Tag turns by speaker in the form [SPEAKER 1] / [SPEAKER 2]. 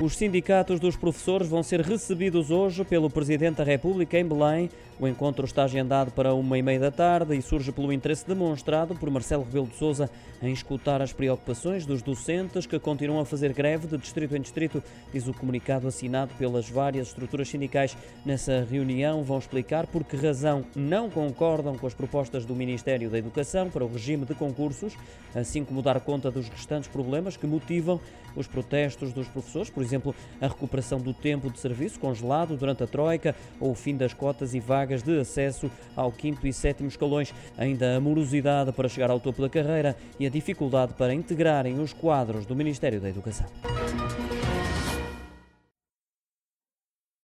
[SPEAKER 1] Os sindicatos dos professores vão ser recebidos hoje pelo Presidente da República em Belém. O encontro está agendado para uma e meia da tarde e surge pelo interesse demonstrado por Marcelo Rebelo de Sousa em escutar as preocupações dos docentes que continuam a fazer greve de distrito em distrito, diz o comunicado assinado pelas várias estruturas sindicais. Nessa reunião vão explicar por que razão não concordam com as propostas do Ministério da Educação para o regime de concursos, assim como dar conta dos restantes problemas que motivam os protestos dos professores, por exemplo, a recuperação do tempo de serviço congelado durante a Troika ou o fim das cotas e vagas de acesso ao quinto e sétimo escalões, ainda a morosidade para chegar ao topo da carreira e a dificuldade para integrarem os quadros do Ministério da Educação.